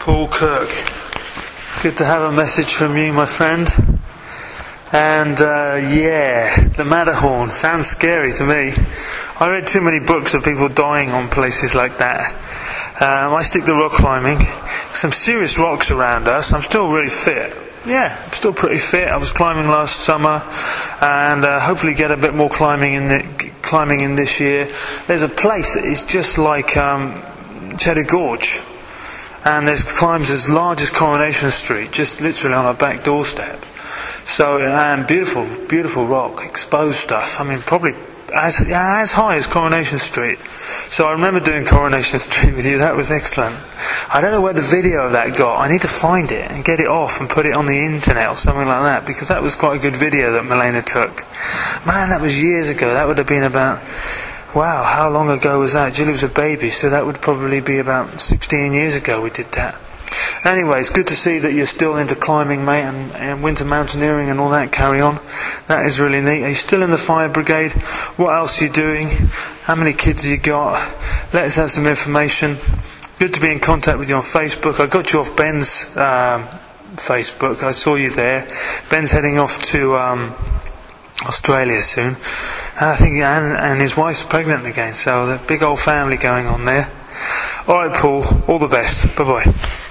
Paul Kirk. Good to have a message from you, my friend. And uh, yeah, the Matterhorn sounds scary to me. I read too many books of people dying on places like that. Um, I stick to rock climbing. Some serious rocks around us. I'm still really fit. Yeah, I'm still pretty fit. I was climbing last summer, and uh, hopefully get a bit more climbing in the, climbing in this year. There's a place that is just like um, Cheddar Gorge and there's climbs as large as Coronation Street, just literally on our back doorstep. So, and beautiful, beautiful rock, exposed stuff. I mean, probably as, as high as Coronation Street. So I remember doing Coronation Street with you. That was excellent. I don't know where the video of that got. I need to find it and get it off and put it on the internet or something like that because that was quite a good video that Milena took. Man, that was years ago. That would have been about Wow, how long ago was that? Julie was a baby, so that would probably be about 16 years ago we did that. Anyway, it's good to see that you're still into climbing, mate, and, and, winter mountaineering and all that. Carry on. That is really neat. Are you still in the fire brigade? What else are you doing? How many kids have you got? Let us have some information. Good to be in contact with you on Facebook. I got you off Ben's um, Facebook. I saw you there. Ben's heading off to. Um, Australia soon. I think, and, and his wife's pregnant again, so the big old family going on there. All right, Paul. All the best. Bye bye.